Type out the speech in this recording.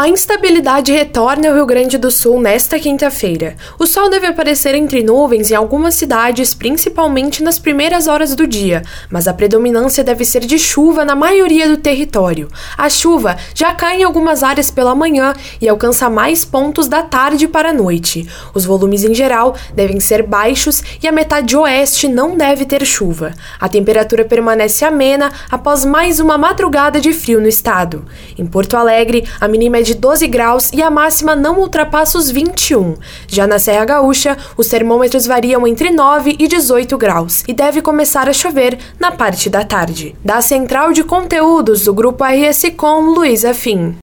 A instabilidade retorna ao Rio Grande do Sul nesta quinta-feira. O sol deve aparecer entre nuvens em algumas cidades, principalmente nas primeiras horas do dia, mas a predominância deve ser de chuva na maioria do território. A chuva já cai em algumas áreas pela manhã e alcança mais pontos da tarde para a noite. Os volumes em geral devem ser baixos e a metade oeste não deve ter chuva. A temperatura permanece amena após mais uma madrugada de frio no estado. Em Porto Alegre, a mínima é de de 12 graus e a máxima não ultrapassa os 21. Já na Serra Gaúcha, os termômetros variam entre 9 e 18 graus e deve começar a chover na parte da tarde. Da Central de Conteúdos do Grupo RS Com, Luísa Fim.